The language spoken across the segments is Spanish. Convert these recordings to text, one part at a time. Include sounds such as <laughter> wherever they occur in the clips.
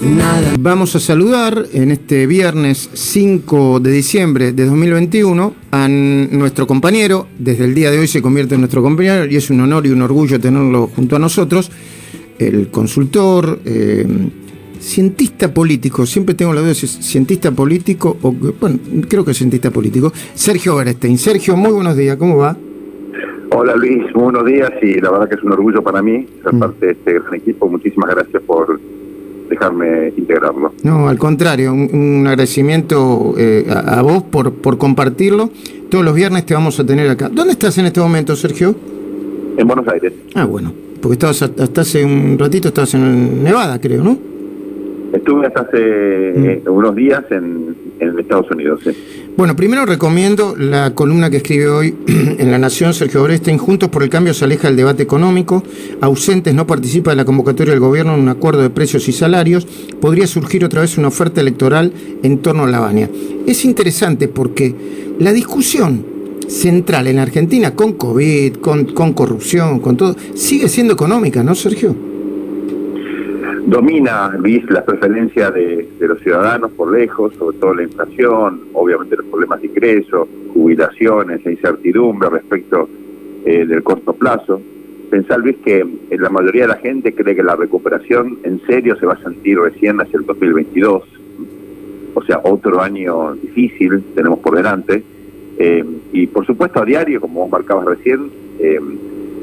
nada. Vamos a saludar en este viernes 5 de diciembre de 2021 a nuestro compañero, desde el día de hoy se convierte en nuestro compañero y es un honor y un orgullo tenerlo junto a nosotros, el consultor, eh, cientista político, siempre tengo la duda si es cientista político o, bueno, creo que es cientista político, Sergio Berestein. Sergio, muy buenos días, ¿cómo va? Hola Luis, buenos días y la verdad que es un orgullo para mí ser mm. parte de este gran equipo. Muchísimas gracias por dejarme integrarlo. No, al contrario, un, agradecimiento eh, a, vos por, por compartirlo. Todos los viernes te vamos a tener acá. ¿Dónde estás en este momento, Sergio? En Buenos Aires. Ah, bueno, porque estabas hasta hace un ratito estabas en Nevada, creo, ¿no? Estuve hasta hace mm. eh, unos días en, en Estados Unidos. Sí. Bueno, primero recomiendo la columna que escribe hoy <clears throat> en La Nación Sergio Orestein. Juntos por el cambio se aleja del debate económico. Ausentes no participa de la convocatoria del gobierno en un acuerdo de precios y salarios. Podría surgir otra vez una oferta electoral en torno a la Bania. Es interesante porque la discusión central en Argentina con COVID, con corrupción, con todo, sigue siendo económica, ¿no, Sergio? Domina, Luis, la preferencia de, los ciudadanos por lejos, sobre todo la inflación, obviamente los problemas de ingreso, jubilaciones, la incertidumbre respecto eh, del corto plazo. Pensar, Luis, que la mayoría de la gente cree que la recuperación en serio se va a sentir recién hacia el 2022, o sea, otro año difícil tenemos por delante. Eh, y por supuesto a diario, como vos marcabas recién, eh,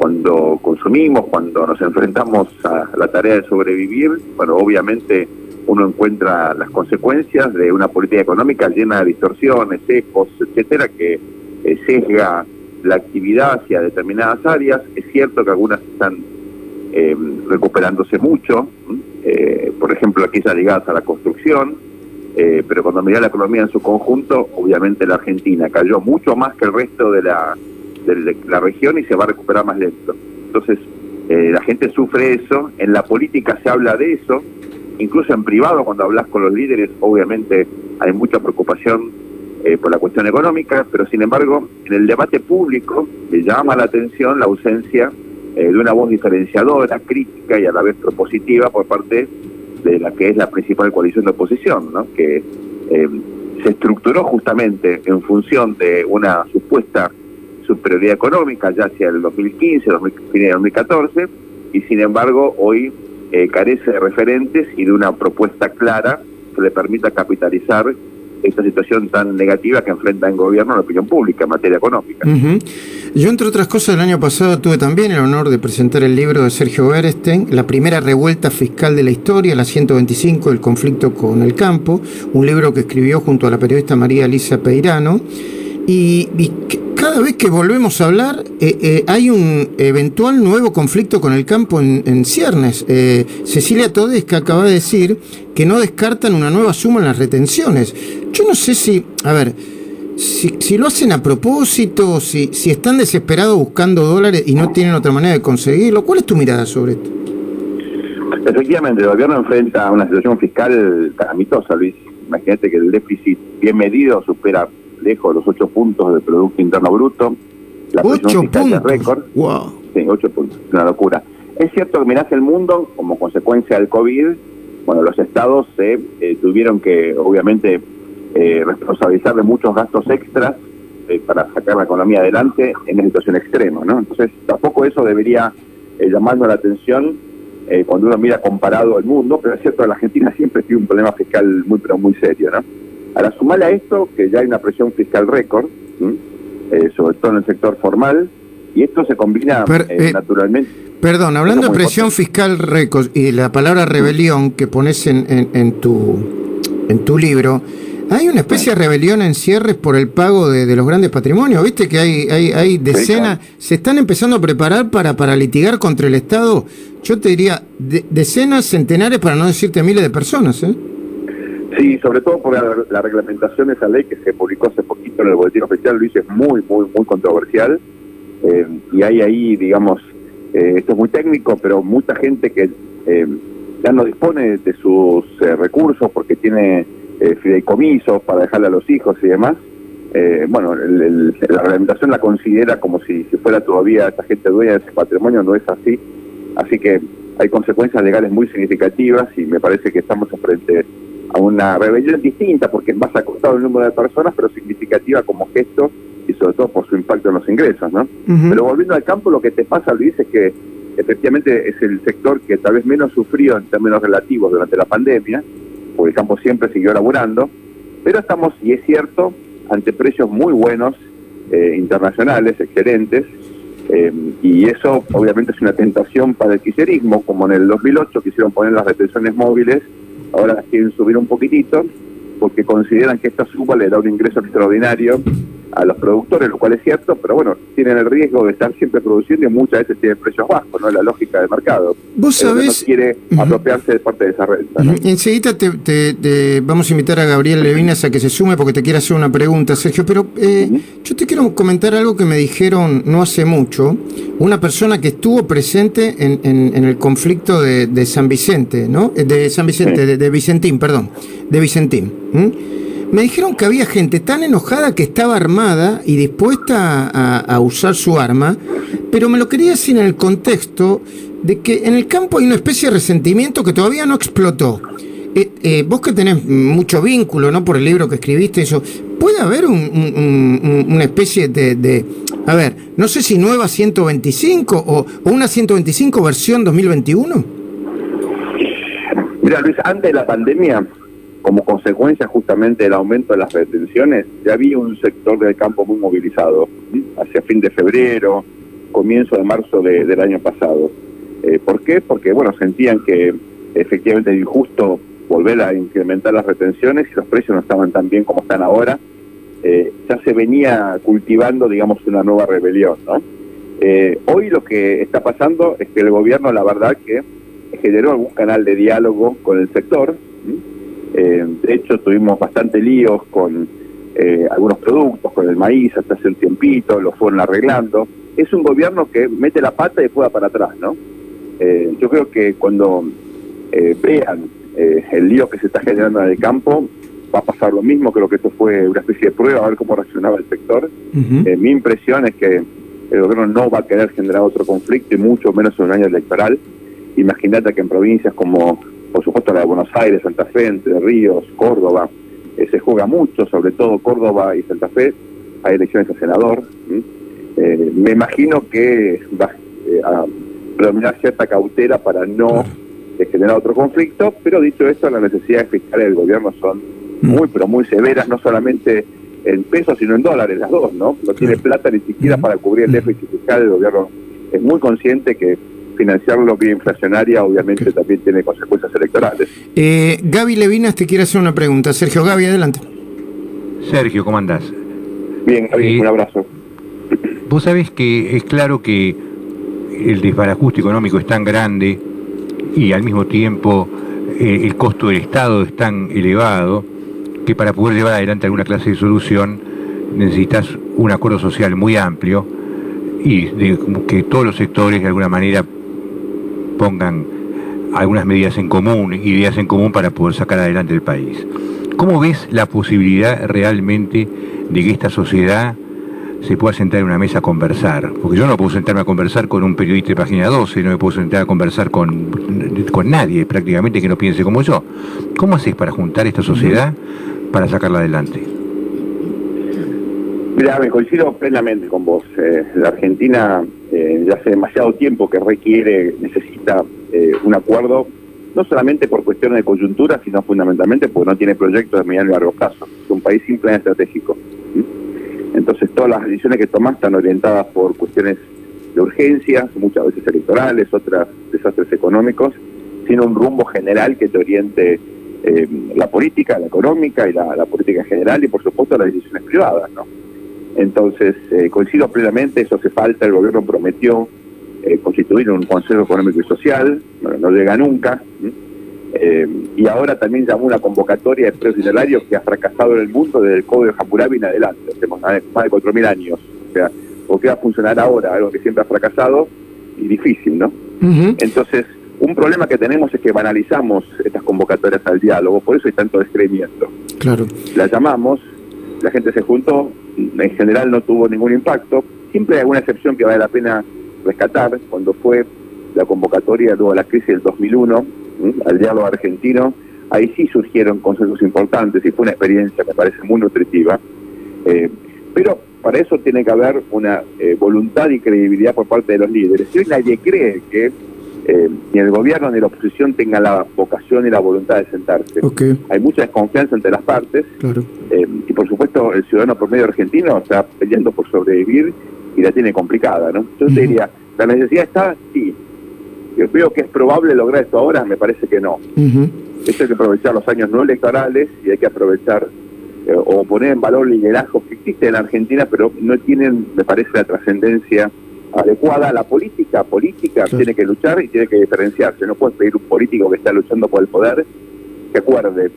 cuando consumimos, cuando nos enfrentamos a la tarea de sobrevivir, bueno, obviamente uno encuentra las consecuencias de una política económica llena de distorsiones, sesgos, etcétera, que eh, sesga la actividad hacia determinadas áreas. Es cierto que algunas están eh, recuperándose mucho, eh, por ejemplo, aquellas ligadas a la construcción, pero cuando mira la economía en su conjunto, obviamente la Argentina cayó mucho más que el resto de la de la región y se va a recuperar más lento. Entonces, eh, la gente sufre eso, en la política se habla de eso, incluso en privado cuando hablas con los líderes, obviamente hay mucha preocupación eh, por la cuestión económica, pero sin embargo, en el debate público le llama la atención la ausencia eh, de una voz diferenciadora, crítica y a la vez propositiva por parte de la que es la principal coalición de oposición, ¿no? que se estructuró justamente en función de una supuesta superioridad económica ya hacia el 2015, 2014, y sin embargo hoy eh, carece de referentes y de una propuesta clara que le permita capitalizar esta situación tan negativa que enfrenta el gobierno la opinión pública en materia económica. Yo, entre otras cosas, el año pasado tuve también el honor de presentar el libro de Sergio Berestein, La primera revuelta fiscal de la historia, la 125, el conflicto con el campo, un libro que escribió junto a la periodista María Elisa Peirano. Y, y cada vez que volvemos a hablar eh, eh, hay un eventual nuevo conflicto con el campo en, ciernes. Eh, Cecilia Todesca acaba de decir que no descartan una nueva suma en las retenciones. Yo no sé si, a ver, si, lo hacen a propósito, si, si están desesperados buscando dólares y no tienen otra manera de conseguirlo. ¿Cuál es tu mirada sobre esto? Efectivamente, el gobierno enfrenta una situación fiscal calamitosa, Luis. Imagínate que el déficit bien medido supera lejos de los ocho puntos del Producto Interno Bruto. La ¿Ocho puntos? récord. Wow. Sí, ocho puntos. Una locura. Es cierto que mirás el mundo como consecuencia del COVID. Bueno, los estados se eh, tuvieron que, obviamente, eh, responsabilizar de muchos gastos extras eh, para sacar la economía adelante en una situación extrema, ¿no? Entonces, tampoco eso debería eh, llamarnos la atención cuando uno mira comparado al mundo, pero es cierto que la Argentina siempre tiene un problema fiscal muy, pero muy serio, ¿no? Ahora, sumar a esto que ya hay una presión fiscal récord, eh, sobre todo en el sector formal, y esto se combina eh, eh, naturalmente. Perdón, hablando de presión fiscal récord y la palabra rebelión que pones en, en, tu, en tu libro, hay una especie de rebelión en cierres por el pago de, los grandes patrimonios. Viste que hay, hay, hay decenas, se están empezando a preparar para, para litigar contra el Estado. Yo te diría decenas, centenares, para no decirte miles de personas. ¿eh? Sí, sobre todo por la, reglamentación de esa ley que se publicó hace poquito en el boletín oficial, Luis, es muy, muy, muy controversial. Eh, y hay ahí, digamos, eh, esto es muy técnico, pero mucha gente que eh, ya no dispone de sus recursos porque tiene fideicomisos para dejarle a los hijos y demás. bueno, la reglamentación la considera como si, si fuera todavía esta gente dueña de ese patrimonio, no es así. Así que hay consecuencias legales muy significativas y me parece que estamos frente a una rebelión distinta porque es más acostado el número de personas, pero significativa como gesto y sobre todo por su impacto en los ingresos, ¿no? Pero volviendo al campo, lo que te pasa, Luis, es que efectivamente es el sector que tal vez menos sufrió en términos relativos durante la pandemia, porque el campo siempre siguió laburando, pero estamos, y es cierto, ante precios muy buenos, eh, internacionales, excelentes, eh, y eso obviamente es una tentación para el quiserismo, como en el 2008 quisieron poner las retenciones móviles, ahora quieren subir un poquitito, porque consideran que esta suba le da un ingreso extraordinario a los productores, lo cual es cierto, pero bueno, tienen el riesgo de estar siempre produciendo y muchas veces tienen precios bajos, ¿no? Es la lógica del mercado. Vos sabés... No quiere apropiarse de parte de esa renta. Enseguida te, vamos a invitar a Gabriel Levinas a que se sume porque te quiere hacer una pregunta, Sergio, pero eh, yo te quiero comentar algo que me dijeron no hace mucho, una persona que estuvo presente en, en, el conflicto de, San Vicente, ¿no? Eh, de San Vicente, de, Vicentín, perdón, de Vicentín. Me dijeron que había gente tan enojada que estaba armada y dispuesta a, usar su arma, pero me lo quería decir en el contexto de que en el campo hay una especie de resentimiento que todavía no explotó. Eh, eh, vos que tenés mucho vínculo, ¿no? Por el libro que escribiste, eso, ¿puede haber una especie de, a ver, no sé si nueva 125 o, o una 125 versión 2021? Mira, Luis, antes de la pandemia, como consecuencia justamente del aumento de las retenciones, ya había un sector del campo muy movilizado, hacia fin de febrero, comienzo de marzo del año pasado. Eh, ¿Por qué? Porque, bueno, sentían que efectivamente era injusto volver a incrementar las retenciones y los precios no estaban tan bien como están ahora. Eh, ya se venía cultivando, digamos, una nueva rebelión, ¿no? Eh, hoy lo que está pasando es que el gobierno, la verdad, que generó algún canal de diálogo con el sector, eh, de hecho, tuvimos bastante líos con eh, algunos productos, con el maíz hasta hace un tiempito, lo fueron arreglando. Es un gobierno que mete la pata y juega para atrás, ¿no? Eh, yo creo que cuando vean el lío que se está generando en el campo, va a pasar lo mismo, creo que esto fue una especie de prueba, a ver cómo reaccionaba el sector. mi impresión es que el gobierno no va a querer generar otro conflicto y mucho menos en un año electoral. Imagínate que en provincias como por supuesto la de Buenos Aires, Santa Fe, Entre Ríos, Córdoba, eh, se juega mucho, sobre todo Córdoba y Santa Fe, hay elecciones a senador. Eh, me imagino que va eh, a predominar cierta cautela para no generar otro conflicto, pero dicho esto, las necesidades fiscales del gobierno son mm. muy, pero muy severas, no solamente en pesos, sino en dólares, las dos, ¿no? No tiene plata ni siquiera mm. para cubrir el déficit fiscal del gobierno. Es muy consciente que financiarlo vía inflacionaria obviamente también tiene consecuencias electorales. Eh, Gaby Levinas te quiere hacer una pregunta. Sergio Gaby, adelante. Sergio, ¿cómo andás? Bien, Gaby, eh, un abrazo. Vos sabés que es claro que el desbarajuste económico es tan grande y al mismo tiempo eh, el costo del Estado es tan elevado que para poder llevar adelante alguna clase de solución necesitas un acuerdo social muy amplio y de, que todos los sectores de alguna manera pongan algunas medidas en común, ideas en común para poder sacar adelante el país. ¿Cómo ves la posibilidad realmente de que esta sociedad se pueda sentar en una mesa a conversar? Porque yo no puedo sentarme a conversar con un periodista de página 12, no me puedo sentar a conversar con, con nadie prácticamente que no piense como yo. ¿Cómo haces para juntar esta sociedad para sacarla adelante? Mira, me coincido plenamente con vos. Eh, la Argentina ya hace demasiado tiempo que requiere, necesita eh, un acuerdo, no solamente por cuestiones de coyuntura, sino fundamentalmente porque no tiene proyectos de mediano y largo plazo. Es un país sin plan estratégico. Entonces todas las decisiones que tomas están orientadas por cuestiones de urgencias, muchas veces electorales, otras desastres económicos, sin un rumbo general que te oriente eh, la política, la económica y la, la política general y por supuesto las decisiones privadas, ¿no? Entonces, eh, coincido plenamente, eso hace falta, el gobierno prometió eh, constituir un Consejo Económico y Social, no llega nunca, eh, y ahora también llamó una convocatoria de precios que ha fracasado en el mundo desde el Código de Hammurabi en adelante, hacemos más de 4.000 años, o sea, ¿por qué va a funcionar ahora? Algo que siempre ha fracasado y difícil, ¿no? Entonces, un problema que tenemos es que banalizamos estas convocatorias al diálogo, por eso hay tanto descreimiento. Claro. La llamamos, la gente se juntó, en general no tuvo ningún impacto. Siempre hay alguna excepción que vale la pena rescatar, cuando fue la convocatoria luego de la crisis del 2001 al diálogo argentino, ahí sí surgieron consensos importantes y fue una experiencia, me parece, muy nutritiva. Eh, pero para eso tiene que haber una eh, voluntad y credibilidad por parte de los líderes. Si hoy nadie cree que eh, ni el gobierno ni la oposición tengan la vocación y la voluntad de sentarse. Hay mucha desconfianza entre las partes y por supuesto el ciudadano promedio argentino está peleando por sobrevivir y la tiene complicada. ¿no? Yo diría, ¿la necesidad está? Sí. Yo veo que es probable lograr esto ahora, me parece que no. Eso hay que aprovechar los años no electorales y hay que aprovechar eh, o poner en valor liderazgos que existen en Argentina, pero no tienen, me parece, la trascendencia adecuada. La política, política tiene que luchar y tiene que diferenciarse. No puedes pedir un político que está luchando por el poder que acuerde.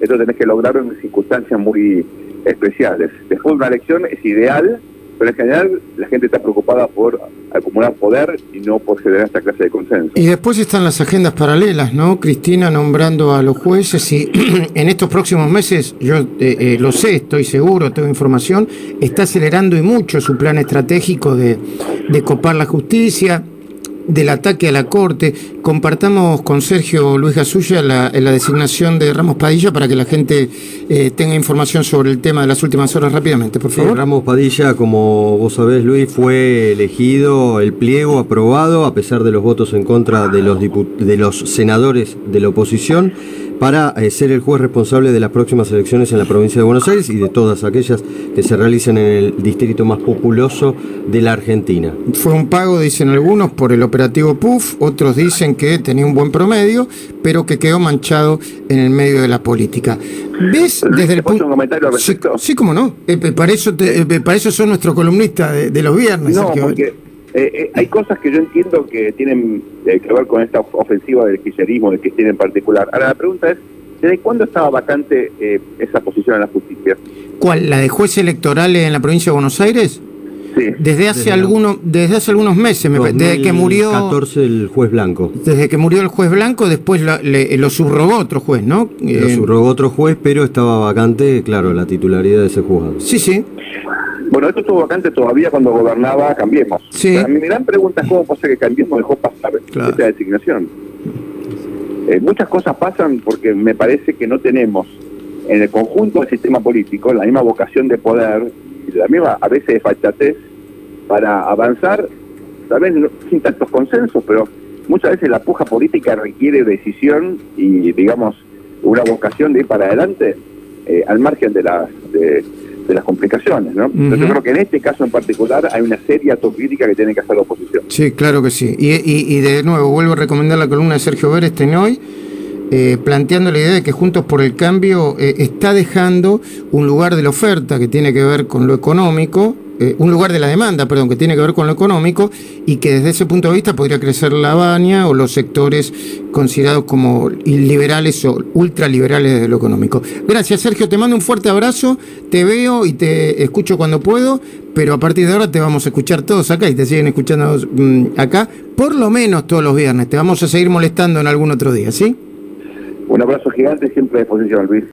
Eso tenés que lograrlo en circunstancias muy especiales. Después de una elección es ideal pero en general la gente está preocupada por acumular poder y no por generar esta clase de consenso. Y después están las agendas paralelas, ¿no? Cristina nombrando a los jueces y <clears throat> en estos próximos meses, yo eh, eh, lo sé, estoy seguro, tengo información, está acelerando y mucho su plan estratégico de, de copar la justicia, del ataque a la Corte. Compartamos con Sergio Luis Gasulla la, la designación de Ramos Padilla para que la gente eh, tenga información sobre el tema de las últimas horas rápidamente, por favor. Ramos Padilla, como vos sabés, Luis, fue elegido el pliego aprobado a pesar de los votos en contra de los, de los senadores de la oposición para eh, ser el juez responsable de las próximas elecciones en la provincia de Buenos Aires y de todas aquellas que se realicen en el distrito más populoso de la Argentina. Fue un pago, dicen algunos, por el operativo PUF, otros dicen que tenía un buen promedio, pero que quedó manchado en el medio de la política. ¿Ves desde el punto... un comentario al respecto? Sí, cómo no. Eh, para, eso eh, para eso son nuestro columnista de, los viernes. No, porque eh, eh, hay cosas que yo entiendo que tienen eh, que ver con esta ofensiva del kirchnerismo, de Cristina en particular. Ahora la pregunta es, ¿desde cuándo estaba vacante esa posición en la justicia? ¿Cuál? ¿La de juez electoral en la provincia de Buenos Aires? Sí. Desde hace algunos desde hace algunos meses, desde que murió 14 el juez blanco. Desde que murió el juez blanco, después lo, subrogó otro juez, ¿no? Lo subrogó otro juez, pero estaba vacante, claro, la titularidad de ese juzgado. Sí, sí. Bueno, esto estuvo vacante todavía cuando gobernaba Cambiemos. Sí. mi gran pregunta es cómo pasa que Cambiemos dejó pasar esta designación. Eh, muchas cosas pasan porque me parece que no tenemos en el conjunto del sistema político la misma vocación de poder y la misma, a veces, fachatez para avanzar, tal vez sin tantos consensos, pero muchas veces la puja política requiere decisión y, digamos, una vocación de ir para adelante eh, al margen de las... De, de las complicaciones, ¿no? yo creo que en este caso en particular hay una seria autocrítica que tiene que hacer la oposición. Sí, claro que sí. Y, y, de nuevo, vuelvo a recomendar la columna de Sergio hoy, eh, planteando la idea de que Juntos por el Cambio eh, está dejando un lugar de la oferta que tiene que ver con lo económico eh, un lugar de la demanda, perdón, que tiene que ver con lo económico y que desde ese punto de vista podría crecer la baña o los sectores considerados como liberales o ultraliberales desde lo económico. Gracias, Sergio. Te mando un fuerte abrazo. Te veo y te escucho cuando puedo, pero a partir de ahora te vamos a escuchar todos acá y te siguen escuchando mm, acá, por lo menos todos los viernes. Te vamos a seguir molestando en algún otro día, ¿sí? Un abrazo gigante, siempre a disposición, Luis.